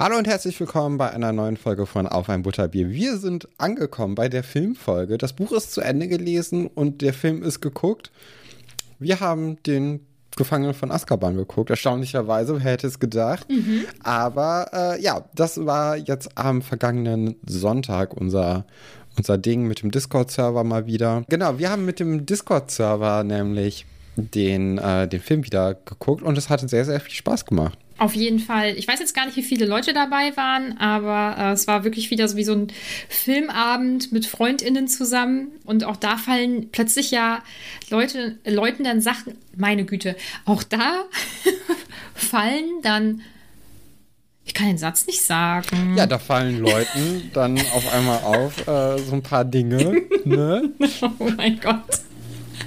Hallo und herzlich willkommen bei einer neuen Folge von Auf ein Butterbier. Wir sind angekommen bei der Filmfolge. Das Buch ist zu Ende gelesen und der Film ist geguckt. Wir haben den Gefangenen von Azkaban geguckt, erstaunlicherweise, wer hätte es gedacht. Mhm. Aber äh, ja, das war jetzt am vergangenen Sonntag unser, unser Ding mit dem Discord-Server mal wieder. Genau, wir haben mit dem Discord-Server nämlich den, äh, den Film wieder geguckt und es hatte sehr, sehr viel Spaß gemacht. Auf jeden Fall. Ich weiß jetzt gar nicht, wie viele Leute dabei waren, aber äh, es war wirklich wieder so wie so ein Filmabend mit FreundInnen zusammen. Und auch da fallen plötzlich ja Leute, Leuten dann Sachen, meine Güte, auch da fallen dann. Ich kann den Satz nicht sagen. Ja, da fallen Leuten dann auf einmal auf äh, so ein paar Dinge. Ne? oh mein Gott.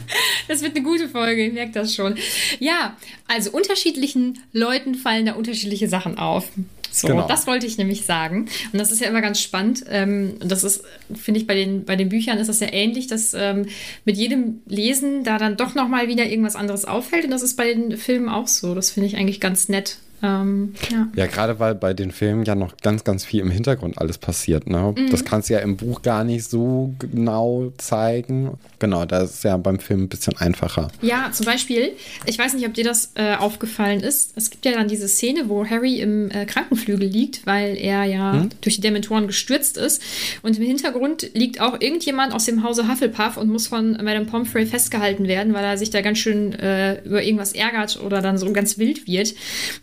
Das wird eine gute Folge, ich merke das schon. Ja, also unterschiedlichen Leuten fallen da unterschiedliche Sachen auf. So, genau. das wollte ich nämlich sagen. Und das ist ja immer ganz spannend. Ähm, und das ist, finde ich, bei den, bei den Büchern ist das ja ähnlich, dass ähm, mit jedem Lesen da dann doch nochmal wieder irgendwas anderes auffällt. Und das ist bei den Filmen auch so. Das finde ich eigentlich ganz nett. Ähm, ja, ja gerade weil bei den Filmen ja noch ganz, ganz viel im Hintergrund alles passiert. Ne? Mhm. Das kannst du ja im Buch gar nicht so genau zeigen. Genau, da ist ja beim Film ein bisschen einfacher. Ja, zum Beispiel, ich weiß nicht, ob dir das äh, aufgefallen ist. Es gibt ja dann diese Szene, wo Harry im äh, Krankenflügel liegt, weil er ja mhm. durch die Dementoren gestürzt ist. Und im Hintergrund liegt auch irgendjemand aus dem Hause Hufflepuff und muss von Madame Pomfrey festgehalten werden, weil er sich da ganz schön äh, über irgendwas ärgert oder dann so ganz wild wird.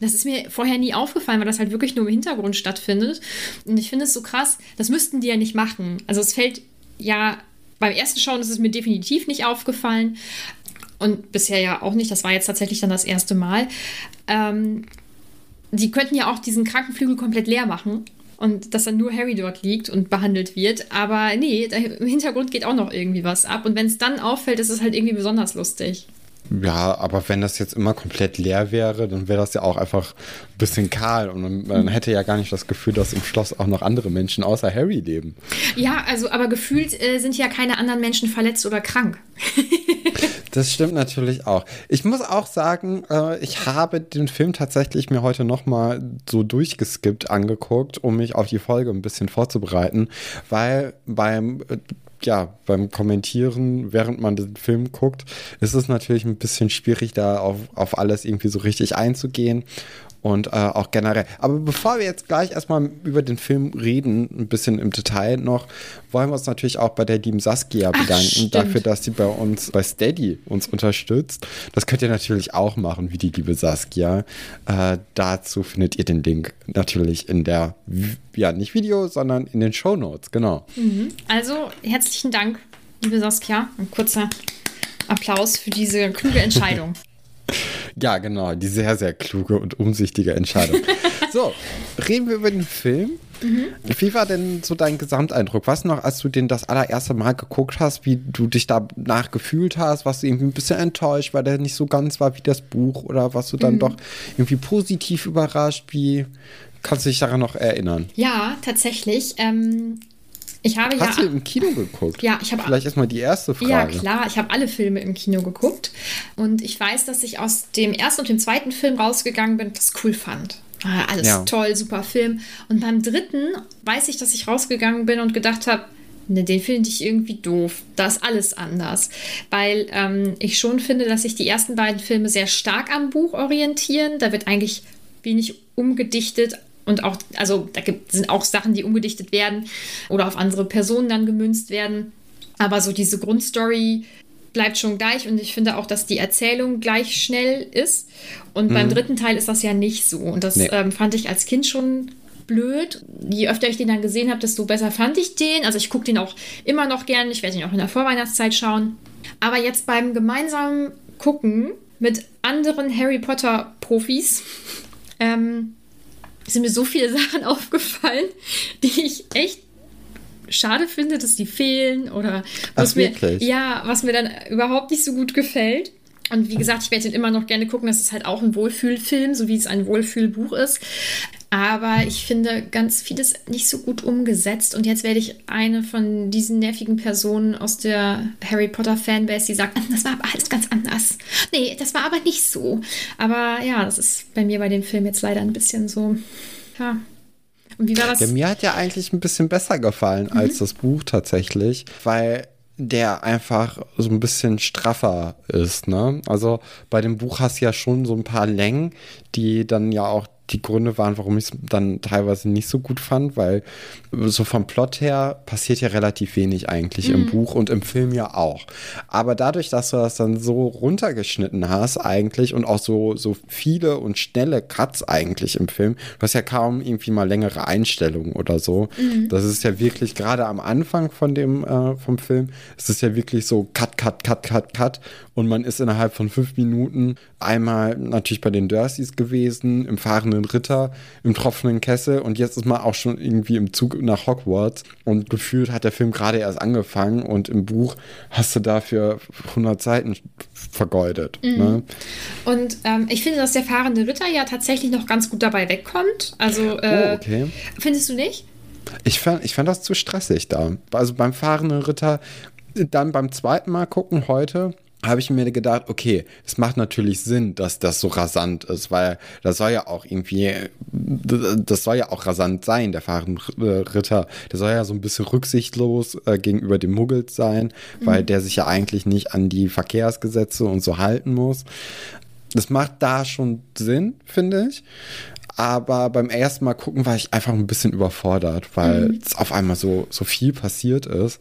Das ist mir mir vorher nie aufgefallen, weil das halt wirklich nur im Hintergrund stattfindet. Und ich finde es so krass, das müssten die ja nicht machen. Also es fällt ja, beim ersten Schauen ist es mir definitiv nicht aufgefallen. Und bisher ja auch nicht. Das war jetzt tatsächlich dann das erste Mal. Ähm, die könnten ja auch diesen Krankenflügel komplett leer machen und dass dann nur Harry dort liegt und behandelt wird. Aber nee, im Hintergrund geht auch noch irgendwie was ab. Und wenn es dann auffällt, ist es halt irgendwie besonders lustig. Ja, aber wenn das jetzt immer komplett leer wäre, dann wäre das ja auch einfach ein bisschen kahl und man, hätte ja gar nicht das Gefühl, dass im Schloss auch noch andere Menschen außer Harry leben. Ja, also aber gefühlt äh, sind ja keine anderen Menschen verletzt oder krank. das stimmt natürlich auch. Ich muss auch sagen, äh, ich habe den Film tatsächlich mir heute noch mal so durchgeskippt angeguckt, um mich auf die Folge ein bisschen vorzubereiten, weil beim äh, ja, beim Kommentieren, während man den Film guckt, ist es natürlich ein bisschen schwierig, da auf, auf alles irgendwie so richtig einzugehen und äh, auch generell. Aber bevor wir jetzt gleich erstmal über den Film reden, ein bisschen im Detail noch, wollen wir uns natürlich auch bei der lieben Saskia bedanken Ach, dafür, dass sie bei uns bei Steady uns unterstützt. Das könnt ihr natürlich auch machen, wie die liebe Saskia. Äh, dazu findet ihr den Link natürlich in der, ja, nicht Video, sondern in den Show Notes, genau. Mhm. Also herzlichen Dank, liebe Saskia. Ein kurzer Applaus für diese kluge Entscheidung. Ja, genau, die sehr, sehr kluge und umsichtige Entscheidung. so, reden wir über den Film. Mhm. Wie war denn so dein Gesamteindruck? Was noch, als du den das allererste Mal geguckt hast, wie du dich danach gefühlt hast? Warst du irgendwie ein bisschen enttäuscht, weil der nicht so ganz war wie das Buch? Oder warst du dann mhm. doch irgendwie positiv überrascht? Wie kannst du dich daran noch erinnern? Ja, tatsächlich. Ähm, ich habe Hast ja, du im Kino geguckt? Ja, ich habe. Vielleicht erstmal die erste Frage. Ja, klar. Ich habe alle Filme im Kino geguckt. Und ich weiß, dass ich aus dem ersten und dem zweiten Film rausgegangen bin und das cool fand. Ah, alles ja. toll, super Film. Und beim dritten weiß ich, dass ich rausgegangen bin und gedacht habe, Ne, den finde ich irgendwie doof. Da ist alles anders. Weil ähm, ich schon finde, dass sich die ersten beiden Filme sehr stark am Buch orientieren. Da wird eigentlich wenig umgedichtet. Und auch, also da gibt, sind auch Sachen, die umgedichtet werden oder auf andere Personen dann gemünzt werden. Aber so diese Grundstory bleibt schon gleich und ich finde auch, dass die Erzählung gleich schnell ist. Und mhm. beim dritten Teil ist das ja nicht so. Und das nee. ähm, fand ich als Kind schon blöd. Je öfter ich den dann gesehen habe, desto besser fand ich den. Also ich gucke den auch immer noch gern. Ich werde ihn auch in der Vorweihnachtszeit schauen. Aber jetzt beim gemeinsamen Gucken mit anderen Harry Potter Profis ähm, sind mir so viele Sachen aufgefallen, die ich echt schade finde, dass die fehlen oder was Ach, mir, ja, was mir dann überhaupt nicht so gut gefällt. Und wie gesagt, ich werde den immer noch gerne gucken. Das ist halt auch ein Wohlfühlfilm, so wie es ein Wohlfühlbuch ist. Aber ich finde ganz vieles nicht so gut umgesetzt. Und jetzt werde ich eine von diesen nervigen Personen aus der Harry Potter Fanbase, die sagt, das war aber alles ganz anders. Nee, das war aber nicht so. Aber ja, das ist bei mir bei dem Film jetzt leider ein bisschen so. Ja. Und wie war das? Ja, mir hat ja eigentlich ein bisschen besser gefallen mhm. als das Buch tatsächlich, weil der einfach so ein bisschen straffer ist. Ne? Also bei dem Buch hast du ja schon so ein paar Längen, die dann ja auch die Gründe waren, warum ich es dann teilweise nicht so gut fand, weil so vom Plot her passiert ja relativ wenig eigentlich mhm. im Buch und im Film ja auch. Aber dadurch, dass du das dann so runtergeschnitten hast eigentlich und auch so, so viele und schnelle Cuts eigentlich im Film, du hast ja kaum irgendwie mal längere Einstellungen oder so. Mhm. Das ist ja wirklich gerade am Anfang von dem, äh, vom Film, ist es ja wirklich so Cut, Cut, Cut, Cut, Cut und man ist innerhalb von fünf Minuten einmal natürlich bei den Dursleys gewesen, im fahrenden Ritter, im tropfenden Kessel und jetzt ist man auch schon irgendwie im Zug nach Hogwarts und gefühlt hat der Film gerade erst angefangen und im Buch hast du dafür 100 Seiten vergeudet. Mhm. Ne? Und ähm, ich finde, dass der fahrende Ritter ja tatsächlich noch ganz gut dabei wegkommt. Also, äh, oh, okay. findest du nicht? Ich fand, ich fand das zu stressig da. Also beim fahrenden Ritter, dann beim zweiten Mal gucken heute, habe ich mir gedacht, okay, es macht natürlich Sinn, dass das so rasant ist, weil das soll ja auch irgendwie, das soll ja auch rasant sein, der fahrende Ritter. Der soll ja so ein bisschen rücksichtslos äh, gegenüber dem Muggels sein, mhm. weil der sich ja eigentlich nicht an die Verkehrsgesetze und so halten muss. Das macht da schon Sinn, finde ich. Aber beim ersten Mal gucken war ich einfach ein bisschen überfordert, weil mhm. es auf einmal so, so viel passiert ist.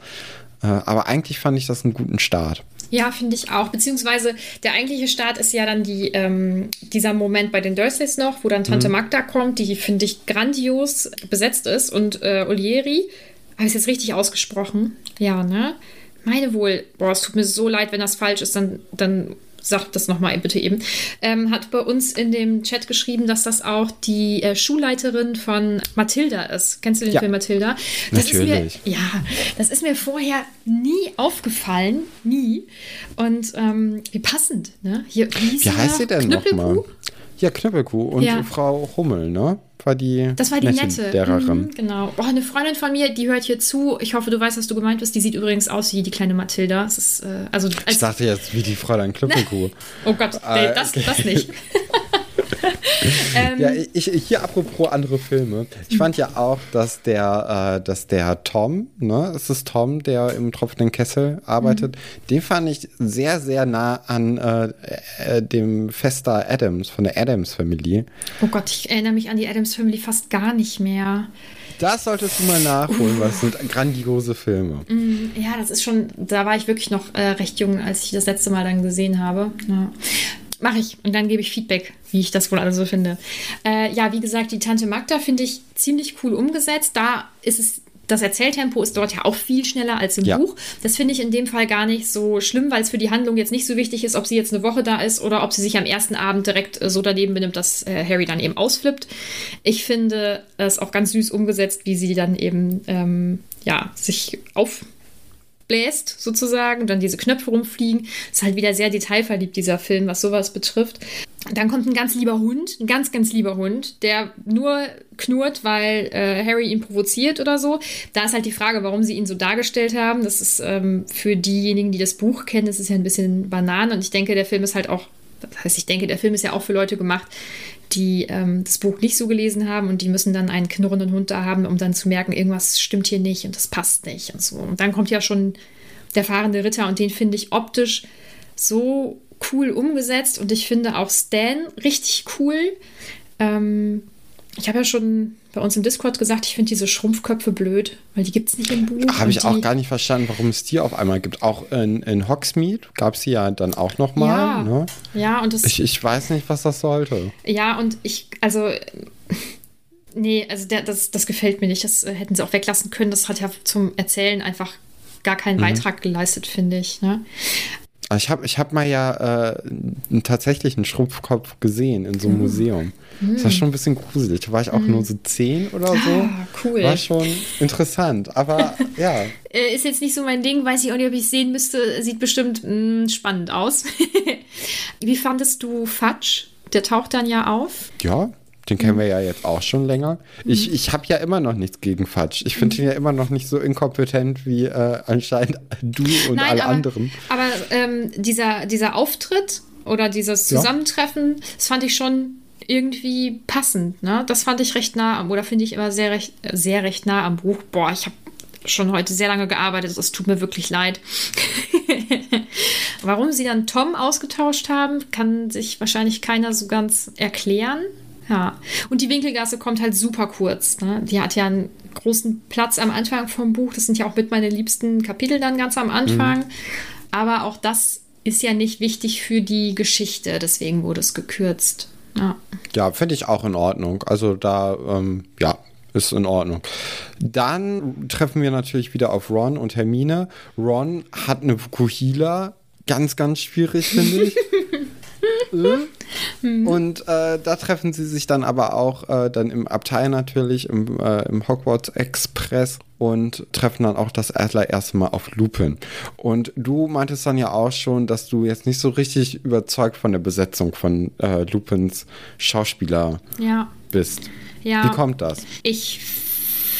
Äh, aber eigentlich fand ich das einen guten Start. Ja, finde ich auch. Beziehungsweise der eigentliche Start ist ja dann die, ähm, dieser Moment bei den Dursleys noch, wo dann Tante mhm. Magda kommt, die, finde ich, grandios besetzt ist. Und äh, Olieri, habe ich es jetzt richtig ausgesprochen? Ja, ne? Meine wohl, boah, es tut mir so leid, wenn das falsch ist, dann, dann sagt das nochmal bitte eben, ähm, hat bei uns in dem Chat geschrieben, dass das auch die äh, Schulleiterin von Mathilda ist. Kennst du den ja. Film Mathilda? Das Natürlich. Ist mir, ja, das ist mir vorher nie aufgefallen, nie. Und ähm, wie passend, ne? Hier, wie, heißt sie denn nochmal? Ja, Knüppelkuh und ja. Frau Hummel, ne? War die das war die nette Lehrerin. Mhm, genau. Oh, eine Freundin von mir, die hört hier zu. Ich hoffe, du weißt, was du gemeint hast. Die sieht übrigens aus wie die kleine Mathilda. Ist, äh, also, ich dachte jetzt wie die Fräulein Knüppelkuh. oh Gott, nee, das, das nicht. ähm, ja, ich, hier apropos andere Filme. Ich fand ja auch, dass der, äh, dass der Tom, ne, es ist Tom, der im tropfenden Kessel arbeitet, mhm. den fand ich sehr, sehr nah an äh, äh, dem Fester Adams von der Adams Family. Oh Gott, ich erinnere mich an die Adams Family fast gar nicht mehr. Das solltest du mal nachholen, uh. weil es sind grandiose Filme. Mm, ja, das ist schon, da war ich wirklich noch äh, recht jung, als ich das letzte Mal dann gesehen habe. Ja. Mache ich und dann gebe ich Feedback, wie ich das wohl also finde. Äh, ja, wie gesagt, die Tante Magda finde ich ziemlich cool umgesetzt. Da ist es das Erzähltempo ist dort ja auch viel schneller als im ja. Buch. Das finde ich in dem Fall gar nicht so schlimm, weil es für die Handlung jetzt nicht so wichtig ist, ob sie jetzt eine Woche da ist oder ob sie sich am ersten Abend direkt äh, so daneben benimmt, dass äh, Harry dann eben ausflippt. Ich finde es auch ganz süß umgesetzt, wie sie dann eben ähm, ja, sich auf bläst, sozusagen, dann diese Knöpfe rumfliegen. Ist halt wieder sehr detailverliebt, dieser Film, was sowas betrifft. Dann kommt ein ganz lieber Hund, ein ganz, ganz lieber Hund, der nur knurrt, weil äh, Harry ihn provoziert oder so. Da ist halt die Frage, warum sie ihn so dargestellt haben. Das ist ähm, für diejenigen, die das Buch kennen, das ist ja ein bisschen Banane. Und ich denke, der Film ist halt auch, das heißt, ich denke, der Film ist ja auch für Leute gemacht, die ähm, das Buch nicht so gelesen haben und die müssen dann einen knurrenden Hund da haben, um dann zu merken, irgendwas stimmt hier nicht und das passt nicht und so. Und dann kommt ja schon der fahrende Ritter und den finde ich optisch so cool umgesetzt und ich finde auch Stan richtig cool. Ähm, ich habe ja schon bei uns im Discord gesagt, ich finde diese Schrumpfköpfe blöd, weil die gibt es nicht im Buch. Habe ich auch gar nicht verstanden, warum es die auf einmal gibt. Auch in, in Hogsmeade gab es sie ja dann auch nochmal. Ja, ne? ja und das, ich, ich weiß nicht, was das sollte. Ja, und ich, also, nee, also der, das, das gefällt mir nicht. Das äh, hätten sie auch weglassen können. Das hat ja zum Erzählen einfach gar keinen mhm. Beitrag geleistet, finde ich. Ne? Ich habe ich hab mal ja äh, einen Schrumpfkopf gesehen in so einem mhm. Museum. Das war schon ein bisschen gruselig. Da war ich auch mhm. nur so zehn oder so. Ah, cool. War schon interessant. Aber ja. Äh, ist jetzt nicht so mein Ding. Weiß ich auch nicht, ob ich es sehen müsste. Sieht bestimmt mh, mm, spannend aus. Wie fandest du Fatsch? Der taucht dann ja auf. Ja, den kennen wir ja jetzt auch schon länger. Ich, mhm. ich habe ja immer noch nichts gegen Fatsch. Ich finde ihn ja immer noch nicht so inkompetent wie äh, anscheinend du und Nein, alle aber, anderen. Aber ähm, dieser, dieser Auftritt oder dieses Zusammentreffen, ja. das fand ich schon irgendwie passend. Ne? Das fand ich recht nah am, oder finde ich immer sehr recht, sehr recht nah am Buch. Boah, ich habe schon heute sehr lange gearbeitet. Es tut mir wirklich leid. Warum sie dann Tom ausgetauscht haben, kann sich wahrscheinlich keiner so ganz erklären. Ja, und die Winkelgasse kommt halt super kurz. Ne? Die hat ja einen großen Platz am Anfang vom Buch. Das sind ja auch mit meine liebsten Kapitel dann ganz am Anfang. Mhm. Aber auch das ist ja nicht wichtig für die Geschichte. Deswegen wurde es gekürzt. Ja, ja finde ich auch in Ordnung. Also da, ähm, ja, ist in Ordnung. Dann treffen wir natürlich wieder auf Ron und Hermine. Ron hat eine Vukuhila. Ganz, ganz schwierig, finde ich. Mhm. Und äh, da treffen sie sich dann aber auch äh, dann im Abteil natürlich, im, äh, im Hogwarts Express und treffen dann auch das allererste Mal auf Lupin. Und du meintest dann ja auch schon, dass du jetzt nicht so richtig überzeugt von der Besetzung von äh, Lupins Schauspieler ja. bist. Ja. Wie kommt das? Ich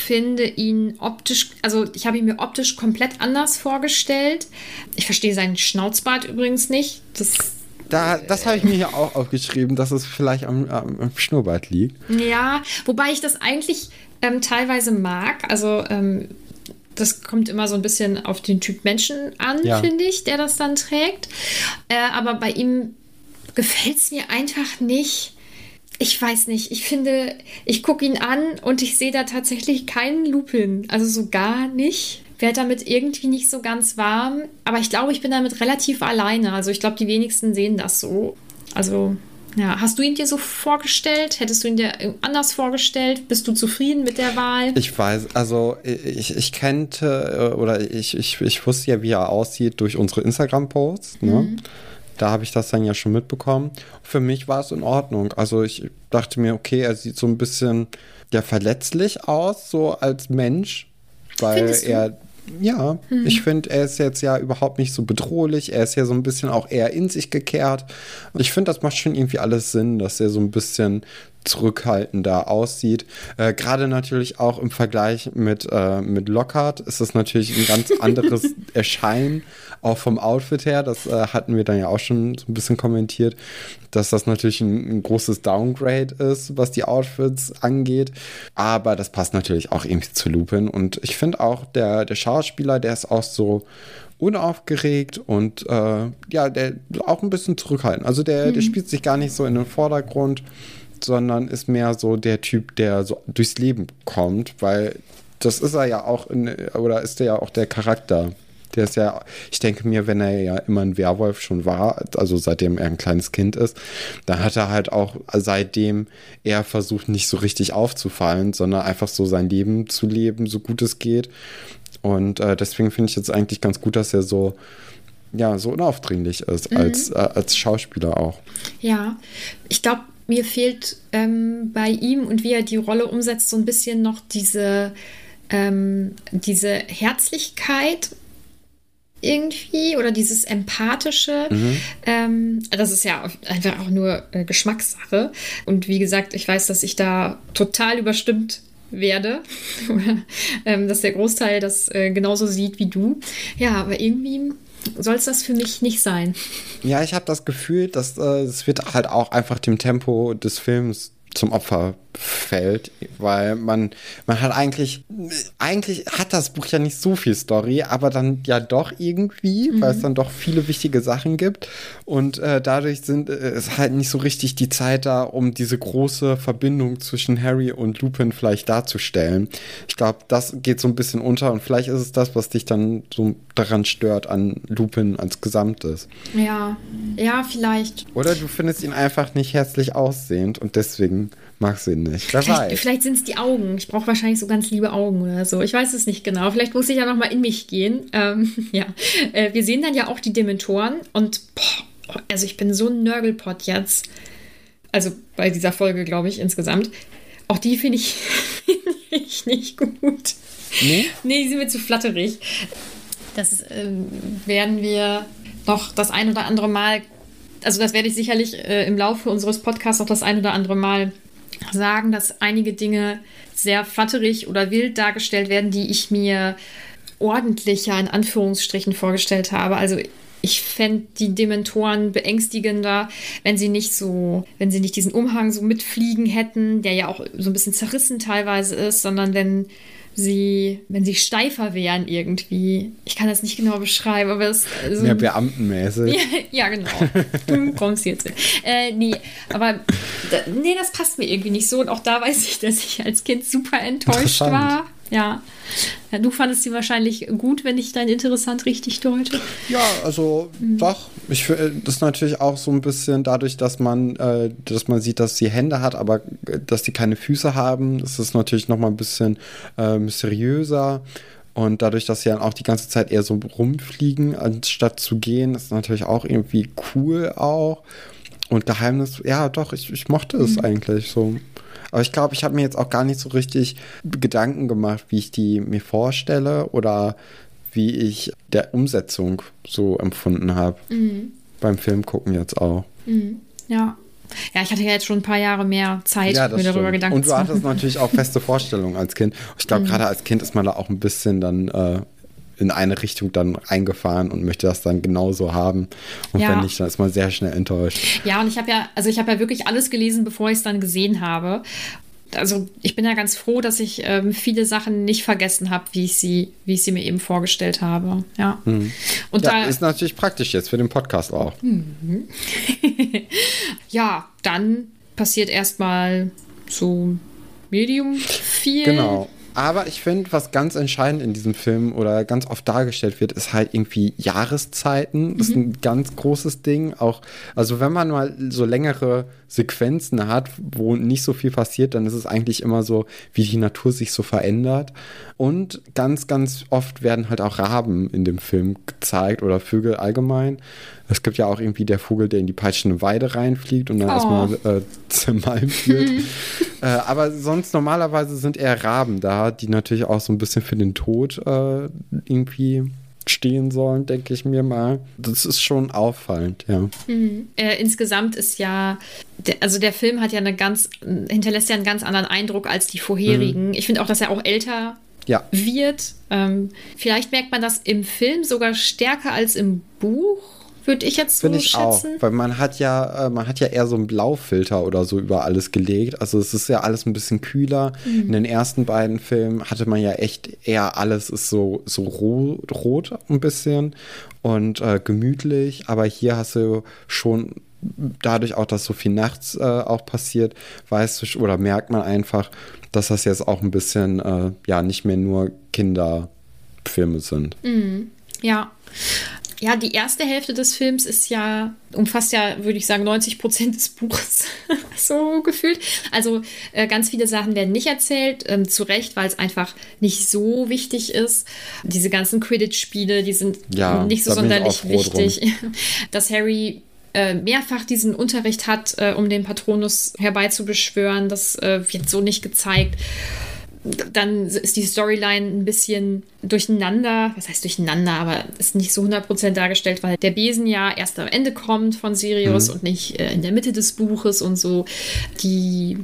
finde ihn optisch, also ich habe ihn mir optisch komplett anders vorgestellt. Ich verstehe seinen Schnauzbart übrigens nicht. Das da, das habe ich mir hier auch aufgeschrieben, dass es vielleicht am, am Schnurrbart liegt. Ja, wobei ich das eigentlich ähm, teilweise mag. Also ähm, das kommt immer so ein bisschen auf den Typ Menschen an, ja. finde ich, der das dann trägt. Äh, aber bei ihm gefällt es mir einfach nicht. Ich weiß nicht. Ich finde, ich gucke ihn an und ich sehe da tatsächlich keinen Lupin. Also so gar nicht werde damit irgendwie nicht so ganz warm. Aber ich glaube, ich bin damit relativ alleine. Also ich glaube, die wenigsten sehen das so. Also ja, hast du ihn dir so vorgestellt? Hättest du ihn dir anders vorgestellt? Bist du zufrieden mit der Wahl? Ich weiß, also ich, ich kannte äh, oder ich, ich, ich wusste ja, wie er aussieht durch unsere Instagram-Posts. Ne? Mhm. Da habe ich das dann ja schon mitbekommen. Für mich war es in Ordnung. Also ich dachte mir, okay, er sieht so ein bisschen ja verletzlich aus, so als Mensch, weil er ja, hm. ich finde, er ist jetzt ja überhaupt nicht so bedrohlich. Er ist ja so ein bisschen auch eher in sich gekehrt. Und ich finde, das macht schon irgendwie alles Sinn, dass er so ein bisschen zurückhaltender aussieht. Äh, Gerade natürlich auch im Vergleich mit, äh, mit Lockhart ist das natürlich ein ganz anderes Erscheinen, auch vom Outfit her. Das äh, hatten wir dann ja auch schon so ein bisschen kommentiert, dass das natürlich ein, ein, großes Downgrade ist, was die Outfits angeht. Aber das passt natürlich auch irgendwie zu Lupin. Und ich finde auch, der, der Schauspieler, der ist auch so unaufgeregt und äh, ja, der auch ein bisschen zurückhaltend. Also der, mhm. der spielt sich gar nicht so in den Vordergrund sondern ist mehr so der Typ, der so durchs Leben kommt, weil das ist er ja auch, in, oder ist er ja auch der Charakter. Der ist ja, ich denke mir, wenn er ja immer ein Werwolf schon war, also seitdem er ein kleines Kind ist, dann hat er halt auch seitdem er versucht, nicht so richtig aufzufallen, sondern einfach so sein Leben zu leben, so gut es geht. Und äh, deswegen finde ich jetzt eigentlich ganz gut, dass er so ja, so unaufdringlich ist mhm. als, äh, als Schauspieler auch. Ja, ich glaube, mir fehlt ähm, bei ihm und wie er die Rolle umsetzt, so ein bisschen noch diese, ähm, diese Herzlichkeit irgendwie oder dieses Empathische. Mhm. Ähm, das ist ja einfach auch nur äh, Geschmackssache. Und wie gesagt, ich weiß, dass ich da total überstimmt werde. oder ähm, dass der Großteil das äh, genauso sieht wie du. Ja, aber irgendwie soll es das für mich nicht sein. Ja, ich habe das Gefühl, dass äh, es wird halt auch einfach dem Tempo des Films zum Opfer fällt, weil man, man hat eigentlich, eigentlich hat das Buch ja nicht so viel Story, aber dann ja doch irgendwie, mhm. weil es dann doch viele wichtige Sachen gibt und äh, dadurch sind äh, ist halt nicht so richtig die Zeit da, um diese große Verbindung zwischen Harry und Lupin vielleicht darzustellen. Ich glaube, das geht so ein bisschen unter und vielleicht ist es das, was dich dann so daran stört an Lupin als Gesamtes. Ja, ja, vielleicht. Oder du findest ihn einfach nicht herzlich aussehend und deswegen magst du ihn nicht. Wer vielleicht, weiß. Vielleicht sind es die Augen. Ich brauche wahrscheinlich so ganz liebe Augen oder so. Ich weiß es nicht genau. Vielleicht muss ich ja noch mal in mich gehen. Ähm, ja, äh, wir sehen dann ja auch die Dementoren und boah, also ich bin so ein Nörgelpott jetzt. Also bei dieser Folge, glaube ich, insgesamt. Auch die finde ich, find ich nicht gut. Nee? Nee, die sind mir zu flatterig. Das äh, werden wir noch das ein oder andere Mal, also das werde ich sicherlich äh, im Laufe unseres Podcasts noch das ein oder andere Mal sagen, dass einige Dinge sehr flatterig oder wild dargestellt werden, die ich mir ordentlicher in Anführungsstrichen vorgestellt habe. Also ich fände die Dementoren beängstigender, wenn sie nicht so, wenn sie nicht diesen Umhang so mitfliegen hätten, der ja auch so ein bisschen zerrissen teilweise ist, sondern wenn sie, wenn sie steifer wären irgendwie. Ich kann das nicht genau beschreiben, aber es so Ja, beamtenmäßig. Ja, ja, genau. Du kommst jetzt. Äh, nee, aber nee, das passt mir irgendwie nicht so. Und auch da weiß ich, dass ich als Kind super enttäuscht war. Ja. ja. Du fandest sie wahrscheinlich gut, wenn ich dein Interessant richtig deute. Ja, also mhm. doch. Ich, äh, das ist natürlich auch so ein bisschen dadurch, dass man, äh, dass man sieht, dass sie Hände hat, aber äh, dass sie keine Füße haben. Das ist natürlich noch mal ein bisschen äh, mysteriöser. Und dadurch, dass sie dann auch die ganze Zeit eher so rumfliegen, anstatt zu gehen, ist natürlich auch irgendwie cool auch. Und Geheimnis, ja, doch, ich, ich mochte es mhm. eigentlich so. Aber ich glaube, ich habe mir jetzt auch gar nicht so richtig Gedanken gemacht, wie ich die mir vorstelle oder wie ich der Umsetzung so empfunden habe. Mhm. Beim Film gucken jetzt auch. Mhm. Ja. Ja, ich hatte ja jetzt schon ein paar Jahre mehr Zeit, ja, mir darüber stimmt. Gedanken Und du hattest natürlich auch feste Vorstellungen als Kind. Ich glaube, mhm. gerade als Kind ist man da auch ein bisschen dann äh, in eine Richtung dann eingefahren und möchte das dann genauso haben. Und ja. wenn nicht, dann ist man sehr schnell enttäuscht. Ja, und ich habe ja, also ich habe ja wirklich alles gelesen, bevor ich es dann gesehen habe. Also ich bin ja ganz froh, dass ich ähm, viele Sachen nicht vergessen habe, wie ich sie, wie ich sie mir eben vorgestellt habe. Ja. Mhm. Und ja, da ist natürlich praktisch jetzt für den Podcast auch. Mhm. ja, dann passiert erstmal so Medium viel. Genau. Aber ich finde, was ganz entscheidend in diesem Film oder ganz oft dargestellt wird, ist halt irgendwie Jahreszeiten. Das mhm. ist ein ganz großes Ding. Auch, also wenn man mal so längere Sequenzen hat, wo nicht so viel passiert, dann ist es eigentlich immer so, wie die Natur sich so verändert. Und ganz, ganz oft werden halt auch Raben in dem Film gezeigt oder Vögel allgemein. Es gibt ja auch irgendwie der Vogel, der in die peitschende Weide reinfliegt und dann oh. erstmal äh, zermalmt wird. äh, aber sonst normalerweise sind eher Raben da, die natürlich auch so ein bisschen für den Tod äh, irgendwie stehen sollen, denke ich mir mal. Das ist schon auffallend, ja. Mhm. Äh, insgesamt ist ja, der, also der Film hat ja eine ganz, hinterlässt ja einen ganz anderen Eindruck als die vorherigen. Mhm. Ich finde auch, dass er auch älter ja. wird. Ähm, vielleicht merkt man das im Film sogar stärker als im Buch würde ich jetzt so ich schätzen. auch, weil man hat ja, äh, man hat ja eher so einen Blaufilter oder so über alles gelegt. Also es ist ja alles ein bisschen kühler. Mhm. In den ersten beiden Filmen hatte man ja echt eher alles ist so, so rot, rot ein bisschen und äh, gemütlich. Aber hier hast du schon dadurch auch, dass so viel nachts äh, auch passiert, weißt du, oder merkt man einfach, dass das jetzt auch ein bisschen, äh, ja, nicht mehr nur Kinderfilme sind. Mhm. Ja. Ja, die erste Hälfte des Films ist ja, umfasst ja, würde ich sagen, 90 Prozent des Buches, so gefühlt. Also äh, ganz viele Sachen werden nicht erzählt, ähm, zu Recht, weil es einfach nicht so wichtig ist. Diese ganzen Quidditch-Spiele, die sind ja, nicht so sonderlich wichtig. Dass Harry äh, mehrfach diesen Unterricht hat, äh, um den Patronus herbeizubeschwören, das äh, wird so nicht gezeigt dann ist die Storyline ein bisschen durcheinander. Was heißt durcheinander, aber ist nicht so 100% dargestellt, weil der Besen ja erst am Ende kommt von Sirius mhm. und nicht äh, in der Mitte des Buches und so. Die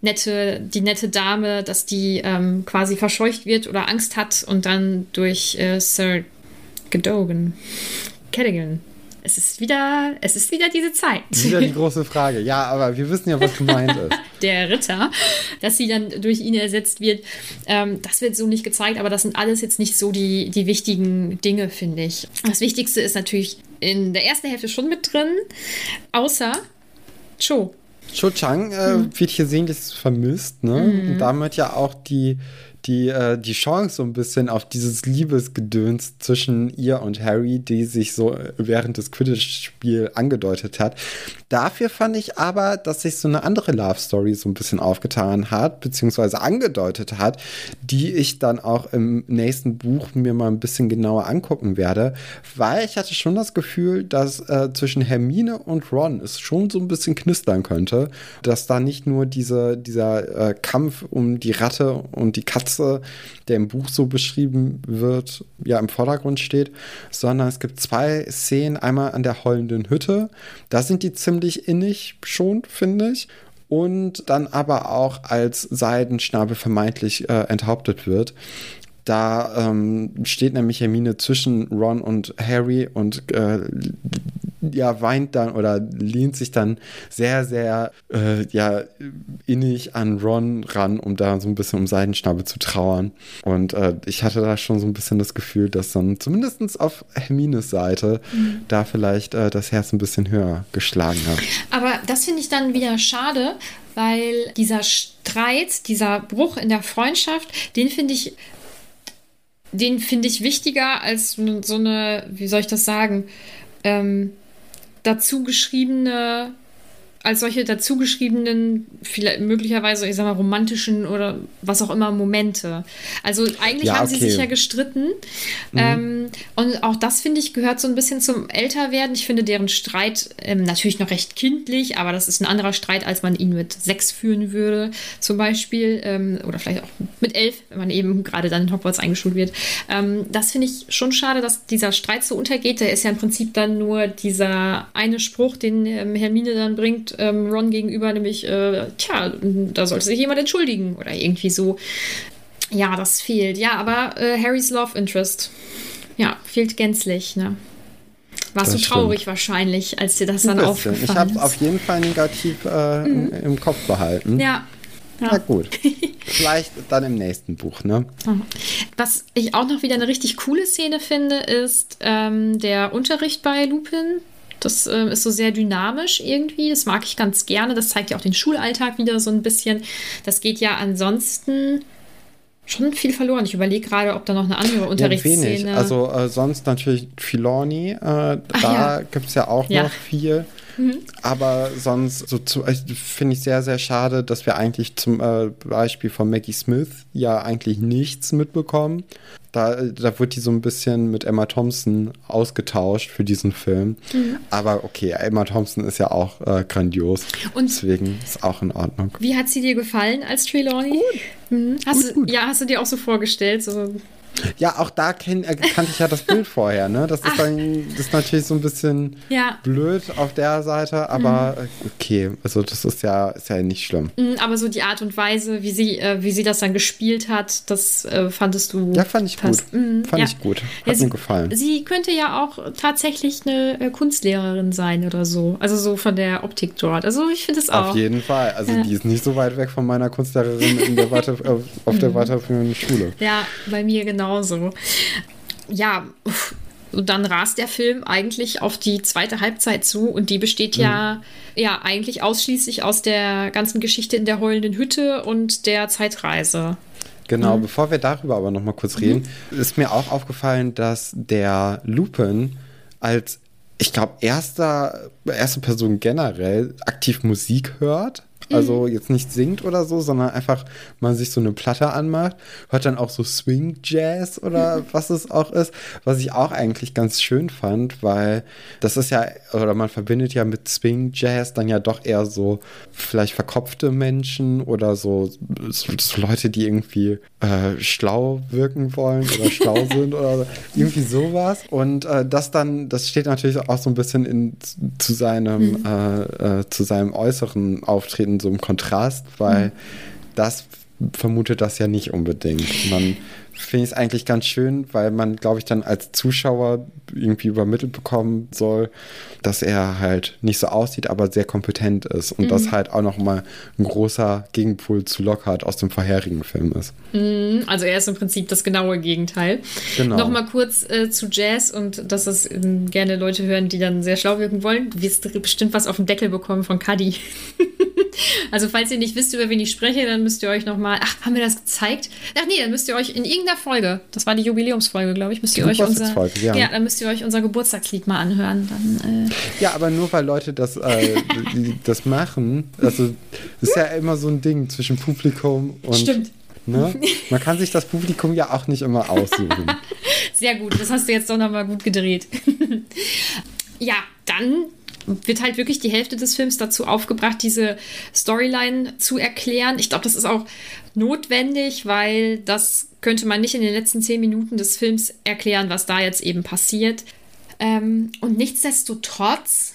nette, die nette Dame, dass die ähm, quasi verscheucht wird oder Angst hat und dann durch äh, Sir Gedogan Callaghan. Es ist wieder, es ist wieder diese Zeit. Wieder die große Frage. Ja, aber wir wissen ja, was gemeint ist. Der Ritter, dass sie dann durch ihn ersetzt wird, ähm, das wird so nicht gezeigt, aber das sind alles jetzt nicht so die, die wichtigen Dinge, finde ich. Das Wichtigste ist natürlich in der ersten Hälfte schon mit drin, außer Cho. Cho Chang äh, mhm. wird hier sehnlichst vermisst, ne? Mhm. Und damit ja auch die die, äh, die Chance so ein bisschen auf dieses Liebesgedöns zwischen ihr und Harry, die sich so während des Quidditch-Spiels angedeutet hat. Dafür fand ich aber, dass sich so eine andere Love Story so ein bisschen aufgetan hat, beziehungsweise angedeutet hat, die ich dann auch im nächsten Buch mir mal ein bisschen genauer angucken werde, weil ich hatte schon das Gefühl, dass äh, zwischen Hermine und Ron es schon so ein bisschen knistern könnte, dass da nicht nur diese, dieser äh, Kampf um die Ratte und die Katze Katze, der im Buch so beschrieben wird, ja im Vordergrund steht, sondern es gibt zwei Szenen, einmal an der heulenden Hütte, da sind die ziemlich innig schon, finde ich. Und dann aber auch, als Seidenschnabel vermeintlich äh, enthauptet wird. Da ähm, steht nämlich Hermine zwischen Ron und Harry und äh, ja, weint dann oder lehnt sich dann sehr, sehr äh, ja, innig an Ron ran, um da so ein bisschen um Seidenschnabel zu trauern. Und äh, ich hatte da schon so ein bisschen das Gefühl, dass dann zumindest auf Hermines Seite mhm. da vielleicht äh, das Herz ein bisschen höher geschlagen hat. Aber das finde ich dann wieder schade, weil dieser Streit, dieser Bruch in der Freundschaft, den finde ich den finde ich wichtiger als so eine, wie soll ich das sagen, ähm, dazu geschriebene als solche dazugeschriebenen, vielleicht möglicherweise, ich sag mal, romantischen oder was auch immer Momente. Also eigentlich ja, haben okay. sie sich ja gestritten. Mhm. Ähm, und auch das, finde ich, gehört so ein bisschen zum Älterwerden. Ich finde deren Streit ähm, natürlich noch recht kindlich, aber das ist ein anderer Streit, als man ihn mit sechs führen würde, zum Beispiel. Ähm, oder vielleicht auch mit elf, wenn man eben gerade dann in Hogwarts eingeschult wird. Ähm, das finde ich schon schade, dass dieser Streit so untergeht. Der ist ja im Prinzip dann nur dieser eine Spruch, den ähm, Hermine dann bringt ähm, Ron gegenüber, nämlich, äh, tja, da sollte sich jemand entschuldigen oder irgendwie so. Ja, das fehlt. Ja, aber äh, Harrys Love Interest, ja, fehlt gänzlich, ne? Warst das du traurig stimmt. wahrscheinlich, als dir das dann aufgefallen ist? Ich habe auf jeden Fall negativ äh, mhm. im Kopf behalten. Ja. Ja. Na gut. Vielleicht dann im nächsten Buch, ne? Was ich auch noch wieder eine richtig coole Szene finde, ist ähm, der Unterricht bei Lupin. Das äh, ist so sehr dynamisch irgendwie. Das mag ich ganz gerne. Das zeigt ja auch den Schulalltag wieder so ein bisschen. Das geht ja ansonsten schon viel verloren. Ich überlege gerade, ob da noch eine andere Unterrichtsszene... Ja, wenig. Also äh, sonst natürlich Filoni. Äh, da ja. gibt es ja auch ja. noch viel. Mhm. Aber sonst so finde ich sehr, sehr schade, dass wir eigentlich zum äh, Beispiel von Maggie Smith ja eigentlich nichts mitbekommen. Da, da wird die so ein bisschen mit Emma Thompson ausgetauscht für diesen Film. Mhm. Aber okay, Emma Thompson ist ja auch äh, grandios. Und Deswegen ist auch in Ordnung. Wie hat sie dir gefallen als Trelawney? Gut. Mhm. Hast gut, du, gut. Ja, hast du dir auch so vorgestellt? So ja, auch da kenn, äh, kannte ich ja das Bild vorher, ne? Das ist, dann, das ist natürlich so ein bisschen ja. blöd auf der Seite, aber mhm. okay, also das ist ja, ist ja nicht schlimm. Mhm, aber so die Art und Weise, wie sie, äh, wie sie das dann gespielt hat, das äh, fandest du. Ja, fand ich passt. gut. Mhm, fand ja. ich gut. Hat ja, mir gefallen. Sie könnte ja auch tatsächlich eine äh, Kunstlehrerin sein oder so. Also so von der Optik dort. Also ich finde es auch. Auf jeden Fall. Also die ist nicht so weit weg von meiner Kunstlehrerin in der Weiter, auf der mhm. weiterführenden Schule. Ja, bei mir genau genauso. Ja, und dann rast der Film eigentlich auf die zweite Halbzeit zu und die besteht ja, mhm. ja eigentlich ausschließlich aus der ganzen Geschichte in der heulenden Hütte und der Zeitreise. Genau, mhm. bevor wir darüber aber noch mal kurz reden, mhm. ist mir auch aufgefallen, dass der Lupin als, ich glaube, erster, erste Person generell aktiv Musik hört. Also mhm. jetzt nicht singt oder so, sondern einfach mal sich so eine Platte anmacht. Hört dann auch so Swing Jazz oder was es auch ist. Was ich auch eigentlich ganz schön fand, weil das ist ja, oder man verbindet ja mit Swing Jazz dann ja doch eher so vielleicht verkopfte Menschen oder so, so, so Leute, die irgendwie äh, schlau wirken wollen oder schlau sind oder irgendwie sowas. Und äh, das dann, das steht natürlich auch so ein bisschen in, zu seinem, mhm. äh, äh zu seinem äußeren Auftreten so im Kontrast, weil mhm. das vermutet das ja nicht unbedingt. Man finde ich es eigentlich ganz schön, weil man, glaube ich, dann als Zuschauer irgendwie übermittelt bekommen soll, dass er halt nicht so aussieht, aber sehr kompetent ist und mhm. das halt auch nochmal ein großer Gegenpol zu Lockhart aus dem vorherigen Film ist. Mhm, also er ist im Prinzip das genaue Gegenteil. Genau. Nochmal kurz äh, zu Jazz und dass das äh, gerne Leute hören, die dann sehr schlau wirken wollen. Du wirst bestimmt was auf den Deckel bekommen von Cuddy. also falls ihr nicht wisst, über wen ich spreche, dann müsst ihr euch nochmal, ach, haben wir das gezeigt? Ach nee, dann müsst ihr euch in irgendeiner Folge, das war die Jubiläumsfolge, glaube ich, müsst ihr euch unser, ja. ja. dann müsst ihr euch unser Geburtstagslied mal anhören. Dann, äh ja, aber nur weil Leute das, äh, das machen, also das ist ja immer so ein Ding zwischen Publikum und Stimmt. Ne? Man kann sich das Publikum ja auch nicht immer aussuchen. Sehr gut, das hast du jetzt doch nochmal gut gedreht. ja, dann wird halt wirklich die Hälfte des Films dazu aufgebracht, diese Storyline zu erklären. Ich glaube, das ist auch notwendig, weil das könnte man nicht in den letzten zehn Minuten des Films erklären, was da jetzt eben passiert. Ähm, und nichtsdestotrotz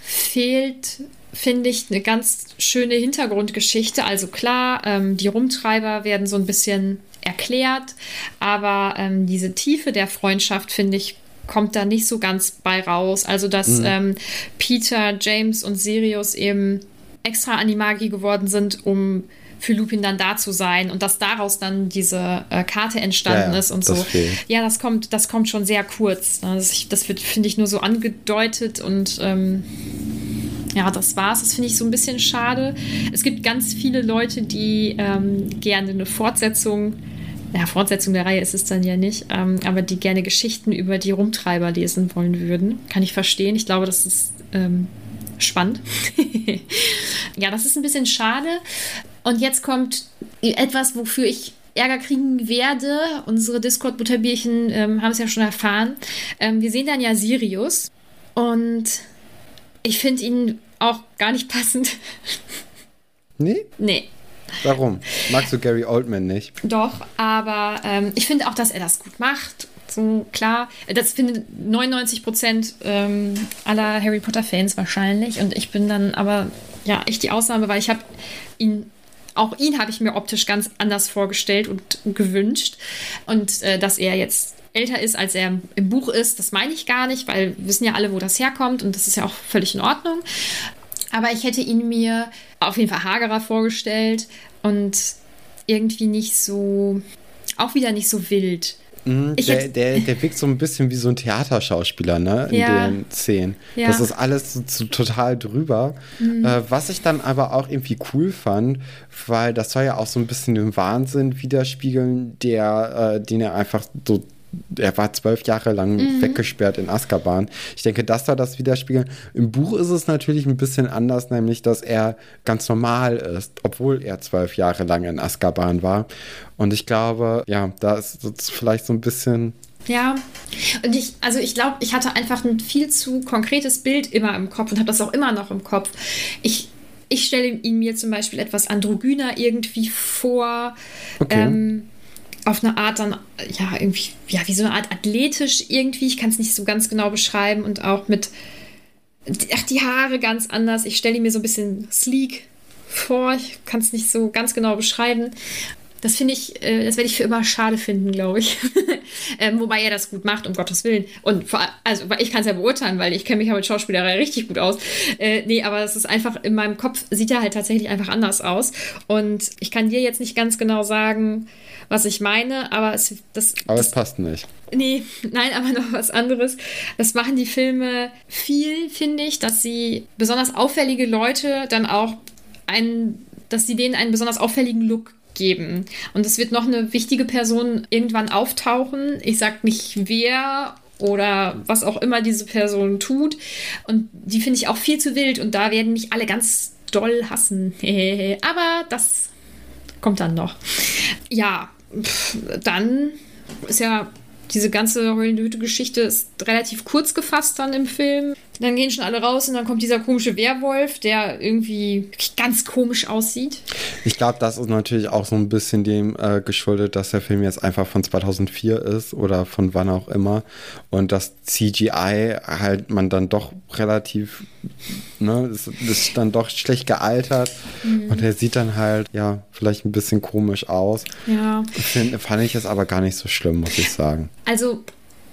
fehlt, finde ich, eine ganz schöne Hintergrundgeschichte. Also klar, ähm, die Rumtreiber werden so ein bisschen erklärt, aber ähm, diese Tiefe der Freundschaft, finde ich, kommt da nicht so ganz bei raus. Also, dass mhm. ähm, Peter, James und Sirius eben extra an die Magie geworden sind, um für Lupin dann da zu sein und dass daraus dann diese äh, Karte entstanden ja, ist und so. Fehlt. Ja, das kommt, das kommt schon sehr kurz. Ne? Das, das wird, finde ich, nur so angedeutet und ähm, ja, das war's. Das finde ich so ein bisschen schade. Es gibt ganz viele Leute, die ähm, gerne eine Fortsetzung ja, Fortsetzung der Reihe ist es dann ja nicht, ähm, aber die gerne Geschichten über die Rumtreiber lesen wollen würden. Kann ich verstehen. Ich glaube, das ist ähm, spannend. ja, das ist ein bisschen schade. Und jetzt kommt etwas, wofür ich Ärger kriegen werde. Unsere Discord-Butterbierchen ähm, haben es ja schon erfahren. Ähm, wir sehen dann ja Sirius und ich finde ihn auch gar nicht passend. Nee? Nee. Warum? Magst du Gary Oldman nicht? Doch, aber ähm, ich finde auch, dass er das gut macht. So klar, das finden 99 Prozent ähm, aller Harry Potter Fans wahrscheinlich. Und ich bin dann aber ja echt die Ausnahme, weil ich habe ihn auch ihn habe ich mir optisch ganz anders vorgestellt und gewünscht. Und äh, dass er jetzt älter ist, als er im Buch ist, das meine ich gar nicht, weil wir wissen ja alle, wo das herkommt und das ist ja auch völlig in Ordnung. Aber ich hätte ihn mir auf jeden Fall hagerer vorgestellt und irgendwie nicht so, auch wieder nicht so wild. Mhm, der, der, der wirkt so ein bisschen wie so ein Theaterschauspieler, ne? In ja. den Szenen. Ja. Das ist alles so, so total drüber. Mhm. Äh, was ich dann aber auch irgendwie cool fand, weil das soll ja auch so ein bisschen den Wahnsinn widerspiegeln, der, äh, den er einfach so er war zwölf Jahre lang mhm. weggesperrt in Azkaban. Ich denke, das soll das widerspiegeln. Im Buch ist es natürlich ein bisschen anders, nämlich, dass er ganz normal ist, obwohl er zwölf Jahre lang in Azkaban war. Und ich glaube, ja, da ist vielleicht so ein bisschen ja, und ich, also ich glaube, ich hatte einfach ein viel zu konkretes Bild immer im Kopf und habe das auch immer noch im Kopf. Ich, ich stelle ihn mir zum Beispiel etwas androgyner irgendwie vor. Okay. Ähm, auf eine Art dann, ja, irgendwie, ja, wie so eine Art athletisch irgendwie. Ich kann es nicht so ganz genau beschreiben und auch mit, ach, die Haare ganz anders. Ich stelle mir so ein bisschen sleek vor. Ich kann es nicht so ganz genau beschreiben. Das finde ich, äh, das werde ich für immer schade finden, glaube ich. ähm, wobei er das gut macht, um Gottes Willen. Und vor, also ich kann es ja beurteilen, weil ich kenne mich ja mit Schauspielerei richtig gut aus. Äh, nee, aber es ist einfach, in meinem Kopf sieht er halt tatsächlich einfach anders aus. Und ich kann dir jetzt nicht ganz genau sagen, was ich meine, aber es, das, aber das, es passt nicht. Nee, nein, aber noch was anderes. Das machen die Filme viel, finde ich, dass sie besonders auffällige Leute dann auch einen, dass sie denen einen besonders auffälligen Look geben. Und es wird noch eine wichtige Person irgendwann auftauchen. Ich sag nicht wer oder was auch immer diese Person tut. Und die finde ich auch viel zu wild und da werden mich alle ganz doll hassen. Aber das kommt dann noch. Ja, dann ist ja diese ganze Heulenhüte-Geschichte ist relativ kurz gefasst dann im Film. Dann gehen schon alle raus und dann kommt dieser komische Werwolf, der irgendwie ganz komisch aussieht. Ich glaube, das ist natürlich auch so ein bisschen dem äh, geschuldet, dass der Film jetzt einfach von 2004 ist oder von wann auch immer und das CGI halt man dann doch relativ ne, ist, ist dann doch schlecht gealtert. Mhm. Und er sieht dann halt, ja, vielleicht ein bisschen komisch aus. Ja. Find, fand ich es aber gar nicht so schlimm, muss ich sagen. Also,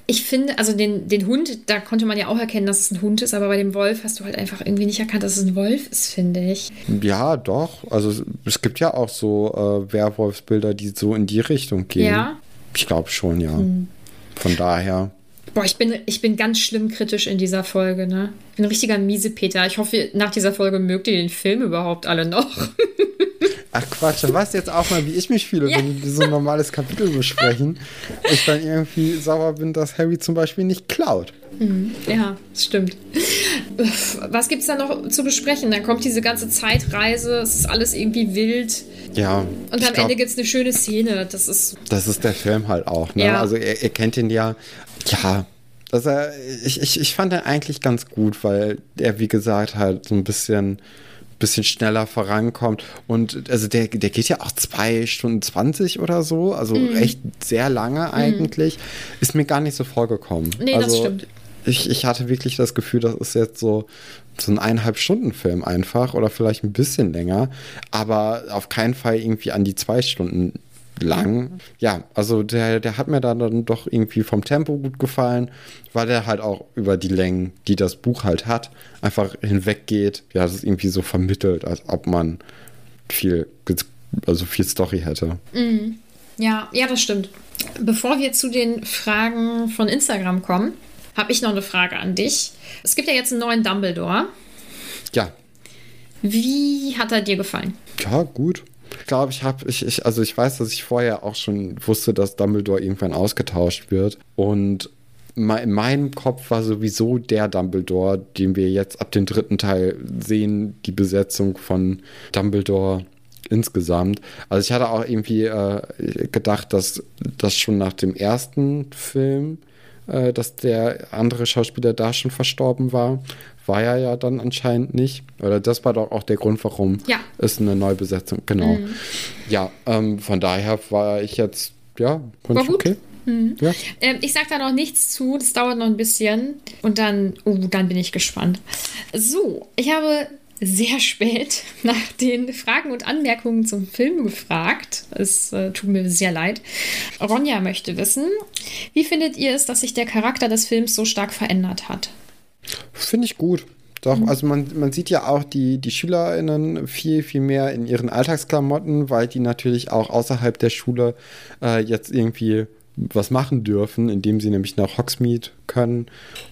ich finde, also den, den Hund, da konnte man ja auch erkennen, dass es ein Hund ist, aber bei dem Wolf hast du halt einfach irgendwie nicht erkannt, dass es ein Wolf ist, finde ich. Ja, doch. Also es gibt ja auch so äh, Werwolfsbilder, die so in die Richtung gehen. Ja. Ich glaube schon, ja. Hm. Von daher. Boah, ich bin, ich bin ganz schlimm kritisch in dieser Folge, ne? Ich bin ein richtiger Miesepeter. Ich hoffe, nach dieser Folge mögt ihr den Film überhaupt alle noch. Ach Quatsch, dann weißt du jetzt auch mal, wie ich mich fühle, ja. wenn wir so ein normales Kapitel besprechen. Ich dann irgendwie sauer bin, dass Harry zum Beispiel nicht klaut. Mhm. Ja, das stimmt. Was gibt es da noch zu besprechen? Dann kommt diese ganze Zeitreise, es ist alles irgendwie wild. Ja. Und am glaub, Ende gibt es eine schöne Szene. Das ist. Das ist der Film halt auch. Ne? Ja. Also ihr, ihr kennt ihn ja. Ja, also ich, ich, ich fand ihn eigentlich ganz gut, weil er, wie gesagt, halt so ein bisschen bisschen schneller vorankommt. Und also der, der geht ja auch zwei Stunden 20 oder so, also mhm. echt sehr lange mhm. eigentlich. Mhm. Ist mir gar nicht so vorgekommen. Nee, also, das stimmt. Ich, ich hatte wirklich das Gefühl, das ist jetzt so, so ein eineinhalb Stunden Film einfach oder vielleicht ein bisschen länger, aber auf keinen Fall irgendwie an die zwei Stunden lang. Ja, also der, der hat mir dann doch irgendwie vom Tempo gut gefallen, weil der halt auch über die Längen, die das Buch halt hat, einfach hinweggeht. Ja, das ist irgendwie so vermittelt, als ob man viel, also viel Story hätte. Mhm. Ja, ja, das stimmt. Bevor wir zu den Fragen von Instagram kommen, habe ich noch eine Frage an dich. Es gibt ja jetzt einen neuen Dumbledore. Ja. Wie hat er dir gefallen? Ja, gut. Ich glaube, ich habe, ich, ich, also ich weiß, dass ich vorher auch schon wusste, dass Dumbledore irgendwann ausgetauscht wird. Und in meinem Kopf war sowieso der Dumbledore, den wir jetzt ab dem dritten Teil sehen, die Besetzung von Dumbledore insgesamt. Also ich hatte auch irgendwie äh, gedacht, dass das schon nach dem ersten Film, äh, dass der andere Schauspieler da schon verstorben war war er ja dann anscheinend nicht. Oder das war doch auch der Grund, warum ja. es eine Neubesetzung, genau. Mhm. Ja, ähm, von daher war ich jetzt, ja, war gut. okay. Mhm. Ja. Ähm, ich sage da noch nichts zu, das dauert noch ein bisschen und dann, oh, dann bin ich gespannt. So, ich habe sehr spät nach den Fragen und Anmerkungen zum Film gefragt. Es äh, tut mir sehr leid. Ronja möchte wissen, wie findet ihr es, dass sich der Charakter des Films so stark verändert hat? Finde ich gut. Doch, mhm. also man, man sieht ja auch die, die SchülerInnen viel, viel mehr in ihren Alltagsklamotten, weil die natürlich auch außerhalb der Schule äh, jetzt irgendwie was machen dürfen, indem sie nämlich nach Hogsmeade können.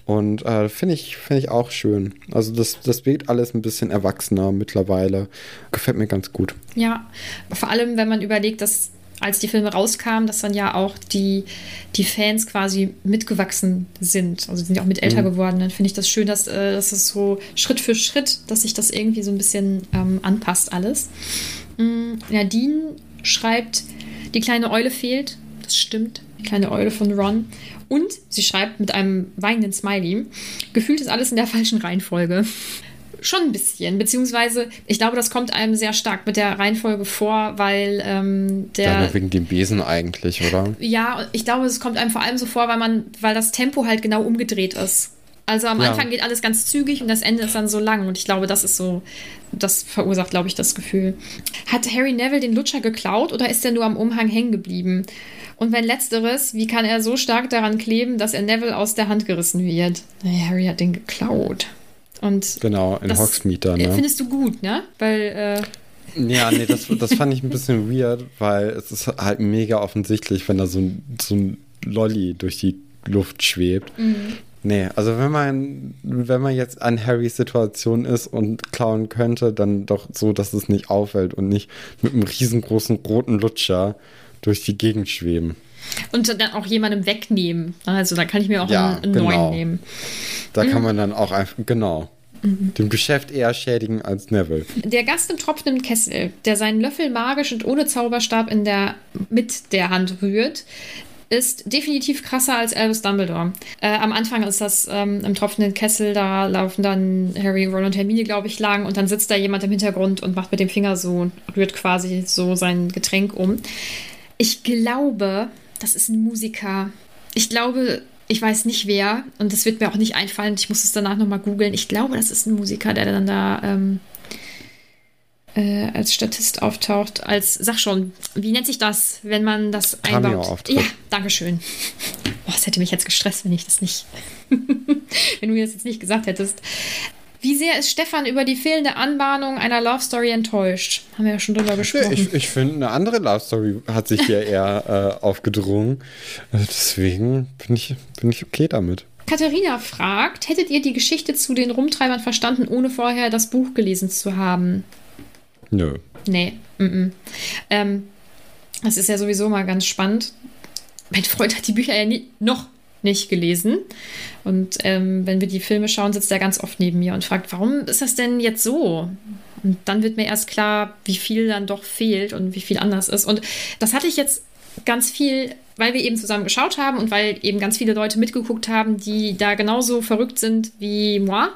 Und äh, finde ich, find ich auch schön. Also das, das wirkt alles ein bisschen erwachsener mittlerweile. Gefällt mir ganz gut. Ja, vor allem, wenn man überlegt, dass als die Filme rauskamen, dass dann ja auch die, die Fans quasi mitgewachsen sind. Also sind ja auch mit älter mhm. geworden. Dann finde ich das schön, dass, äh, dass es so Schritt für Schritt, dass sich das irgendwie so ein bisschen ähm, anpasst alles. Mhm. Nadine schreibt, die kleine Eule fehlt. Das stimmt. Die kleine Eule von Ron. Und sie schreibt mit einem weinenden Smiley, gefühlt ist alles in der falschen Reihenfolge. Schon ein bisschen, beziehungsweise ich glaube, das kommt einem sehr stark mit der Reihenfolge vor, weil ähm, der. Ja, wegen dem Besen eigentlich, oder? Ja, ich glaube, es kommt einem vor allem so vor, weil man, weil das Tempo halt genau umgedreht ist. Also am ja. Anfang geht alles ganz zügig und das Ende ist dann so lang. Und ich glaube, das ist so, das verursacht, glaube ich, das Gefühl. Hat Harry Neville den Lutscher geklaut oder ist er nur am Umhang hängen geblieben? Und wenn letzteres, wie kann er so stark daran kleben, dass er Neville aus der Hand gerissen wird? Harry hat den geklaut. Und genau, in Hogsmeade, ne? Findest du gut, ne? Weil. Äh, ja, nee, das, das fand ich ein bisschen weird, weil es ist halt mega offensichtlich, wenn da so ein, so ein Lolly durch die Luft schwebt. Mhm. Nee, also wenn man, wenn man jetzt an Harrys Situation ist und klauen könnte, dann doch so, dass es nicht auffällt und nicht mit einem riesengroßen roten Lutscher durch die Gegend schweben. Und dann auch jemandem wegnehmen. Also da kann ich mir auch ja, einen, einen genau. neuen nehmen. Da mhm. kann man dann auch einfach, genau. Mhm. Dem Geschäft eher schädigen als Neville. Der Gast im tropfenden Kessel, der seinen Löffel magisch und ohne Zauberstab in der, mit der Hand rührt, ist definitiv krasser als Albus Dumbledore. Äh, am Anfang ist das ähm, im tropfenden Kessel, da laufen dann Harry, Ron und Hermine, glaube ich, lang und dann sitzt da jemand im Hintergrund und macht mit dem Finger so, rührt quasi so sein Getränk um. Ich glaube, das ist ein Musiker. Ich glaube, Ich weiß nicht wer und das wird mir auch nicht einfallen. Ich muss es danach nochmal googeln. Ich glaube, das ist ein Musiker, der dann da ähm, äh, als Statist auftaucht. Als, sag schon, wie nennt sich das, wenn man das einbaut? Ja, Dankeschön. Boah, das hätte mich jetzt gestresst, wenn ich das nicht, wenn du mir das jetzt nicht gesagt hättest. Wie sehr ist Stefan über die fehlende Anbahnung einer Love Story enttäuscht? Haben wir ja schon drüber gesprochen. Ich, ich finde, eine andere Love Story hat sich hier eher äh, aufgedrungen. Also deswegen bin ich, bin ich okay damit. Katharina fragt, hättet ihr die Geschichte zu den Rumtreibern verstanden, ohne vorher das Buch gelesen zu haben? Nö. Nee. Mm -mm. Ähm, das ist ja sowieso mal ganz spannend. Mein Freund hat die Bücher ja nie, noch nicht gelesen. Und ähm, wenn wir die Filme schauen, sitzt er ganz oft neben mir und fragt, warum ist das denn jetzt so? Und dann wird mir erst klar, wie viel dann doch fehlt und wie viel anders ist. Und das hatte ich jetzt ganz viel, weil wir eben zusammen geschaut haben und weil eben ganz viele Leute mitgeguckt haben, die da genauso verrückt sind wie moi.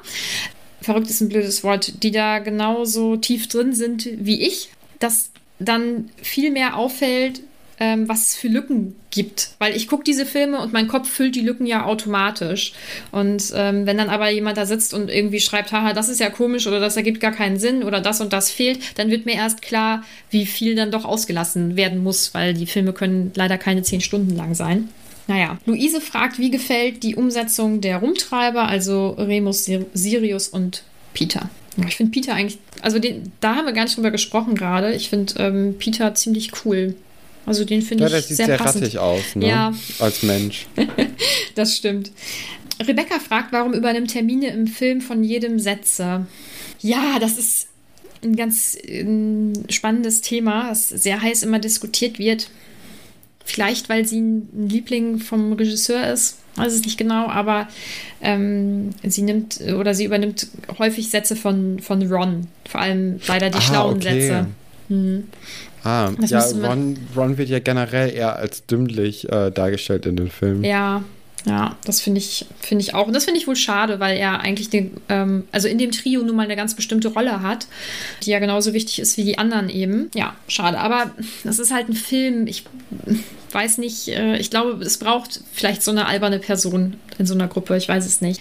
Verrückt ist ein blödes Wort, die da genauso tief drin sind wie ich, dass dann viel mehr auffällt, ähm, was es für Lücken gibt. Weil ich gucke diese Filme und mein Kopf füllt die Lücken ja automatisch. Und ähm, wenn dann aber jemand da sitzt und irgendwie schreibt, haha, das ist ja komisch oder das ergibt gar keinen Sinn oder das und das fehlt, dann wird mir erst klar, wie viel dann doch ausgelassen werden muss, weil die Filme können leider keine zehn Stunden lang sein. Naja, Luise fragt, wie gefällt die Umsetzung der Rumtreiber, also Remus, Sirius und Peter. Ich finde Peter eigentlich, also den, da haben wir gar nicht drüber gesprochen gerade. Ich finde ähm, Peter ziemlich cool. Also den finde ja, ich sehr, sehr passend. rattig aus, ne? Ja. Als Mensch. das stimmt. Rebecca fragt, warum übernimmt Termine im Film von jedem Sätze? Ja, das ist ein ganz ein spannendes Thema, das sehr heiß immer diskutiert wird. Vielleicht, weil sie ein Liebling vom Regisseur ist, weiß es nicht genau, aber ähm, sie nimmt oder sie übernimmt häufig Sätze von, von Ron, vor allem leider die ah, schlauen okay. Sätze. Hm. Ah, das ja, Ron, Ron wird ja generell eher als dümmlich äh, dargestellt in den Filmen. Ja, ja, das finde ich, find ich auch. Und das finde ich wohl schade, weil er eigentlich den, ähm, also in dem Trio nun mal eine ganz bestimmte Rolle hat, die ja genauso wichtig ist wie die anderen eben. Ja, schade. Aber das ist halt ein Film. Ich weiß nicht, äh, ich glaube, es braucht vielleicht so eine alberne Person in so einer Gruppe. Ich weiß es nicht.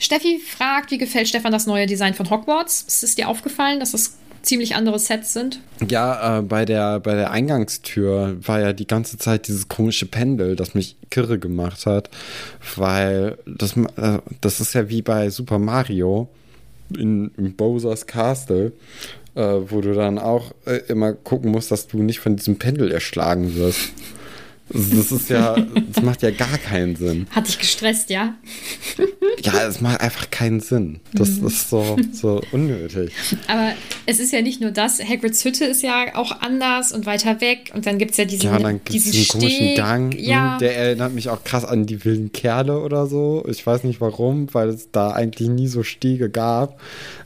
Steffi fragt, wie gefällt Stefan das neue Design von Hogwarts? Ist es dir aufgefallen, dass das ziemlich andere Sets sind. Ja, äh, bei, der, bei der Eingangstür war ja die ganze Zeit dieses komische Pendel, das mich kirre gemacht hat, weil das, äh, das ist ja wie bei Super Mario in, in Bowser's Castle. Äh, wo du dann auch äh, immer gucken musst, dass du nicht von diesem Pendel erschlagen wirst. Das ist ja, das macht ja gar keinen Sinn. Hat dich gestresst, ja? Ja, es macht einfach keinen Sinn. Das mhm. ist so, so unnötig. Aber es ist ja nicht nur das. Hagrids Hütte ist ja auch anders und weiter weg. Und dann gibt es ja diesen, ja, dann gibt's diesen, diesen komischen Gang. Hm, ja. Der erinnert mich auch krass an die wilden Kerle oder so. Ich weiß nicht warum, weil es da eigentlich nie so Stiege gab.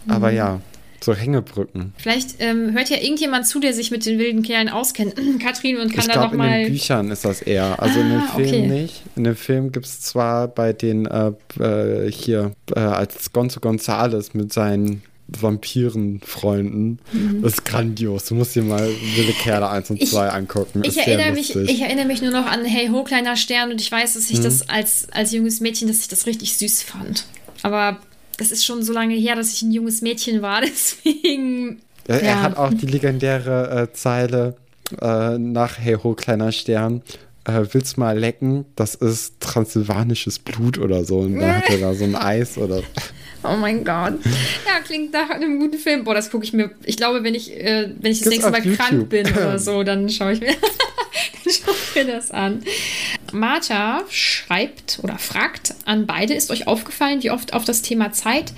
Aber mhm. ja. So Hängebrücken. Vielleicht ähm, hört ja irgendjemand zu, der sich mit den wilden Kerlen auskennt. Katrin und kann ich da glaub, noch mal. In den Büchern ist das eher. Also ah, in den ah, Filmen okay. nicht. In den Filmen gibt es zwar bei den äh, äh, hier äh, als Gonzo Gonzales mit seinen Vampirenfreunden. Mhm. Das ist grandios. Du musst dir mal Wilde Kerle 1 und 2 angucken. Ich erinnere, mich, ich erinnere mich nur noch an Hey Ho, kleiner Stern und ich weiß, dass ich mhm. das als, als junges Mädchen, dass ich das richtig süß fand. Aber das ist schon so lange her, dass ich ein junges Mädchen war, deswegen. Ja, er hat auch die legendäre äh, Zeile äh, nach Hey Ho, kleiner Stern. Äh, willst mal lecken? Das ist transsilvanisches Blut oder so. Und dann hat er da so ein Eis oder. Oh mein Gott. Ja, klingt nach einem guten Film. Boah, das gucke ich mir. Ich glaube, wenn ich, äh, wenn ich das nächste Mal YouTube. krank bin oder so, dann schaue ich mir, dann schaue ich mir das an. Martha schreibt oder fragt an beide, ist euch aufgefallen, wie oft auf das Thema Zeit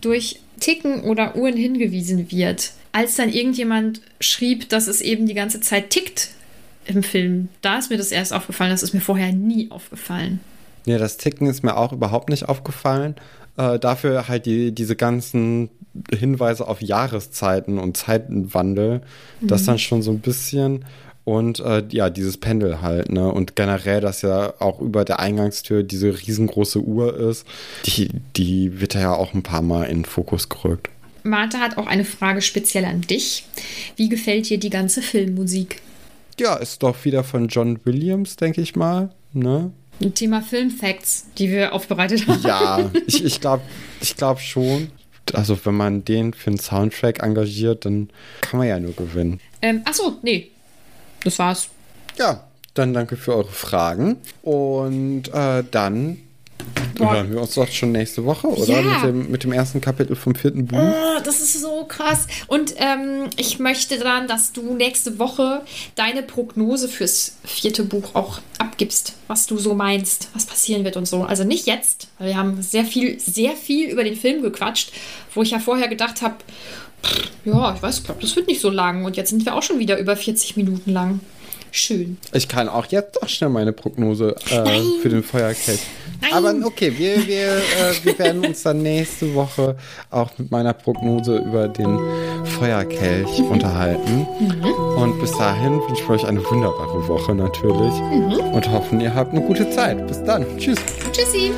durch Ticken oder Uhren hingewiesen wird? Als dann irgendjemand schrieb, dass es eben die ganze Zeit tickt im Film, da ist mir das erst aufgefallen. Das ist mir vorher nie aufgefallen. Ja, das Ticken ist mir auch überhaupt nicht aufgefallen. Äh, dafür halt die, diese ganzen Hinweise auf Jahreszeiten und Zeitenwandel, mhm. das dann schon so ein bisschen. Und äh, ja, dieses Pendel halt, ne? Und generell, dass ja auch über der Eingangstür diese riesengroße Uhr ist, die, die wird ja auch ein paar Mal in den Fokus gerückt. Martha hat auch eine Frage speziell an dich. Wie gefällt dir die ganze Filmmusik? Ja, ist doch wieder von John Williams, denke ich mal. Ne? Thema Filmfacts, die wir aufbereitet haben. Ja, ich, ich glaube ich glaub schon. Also wenn man den für einen Soundtrack engagiert, dann kann man ja nur gewinnen. Ähm, achso, nee. Das war's. Ja, dann danke für eure Fragen. Und äh, dann Boah. hören wir uns doch schon nächste Woche, oder? Ja. Mit, dem, mit dem ersten Kapitel vom vierten Buch. Oh, das ist so krass. Und ähm, ich möchte dann, dass du nächste Woche deine Prognose fürs vierte Buch auch abgibst, was du so meinst, was passieren wird und so. Also nicht jetzt, weil wir haben sehr viel, sehr viel über den Film gequatscht, wo ich ja vorher gedacht habe, ja, ich weiß, ich glaube, das wird nicht so lang. Und jetzt sind wir auch schon wieder über 40 Minuten lang. Schön. Ich kann auch jetzt doch schnell meine Prognose äh, für den Feuerkelch. Aber okay, wir, wir, äh, wir werden uns dann nächste Woche auch mit meiner Prognose über den Feuerkelch mhm. unterhalten. Mhm. Und bis dahin wünsche ich euch eine wunderbare Woche natürlich. Mhm. Und hoffen, ihr habt eine gute Zeit. Bis dann. Tschüss. Tschüssi.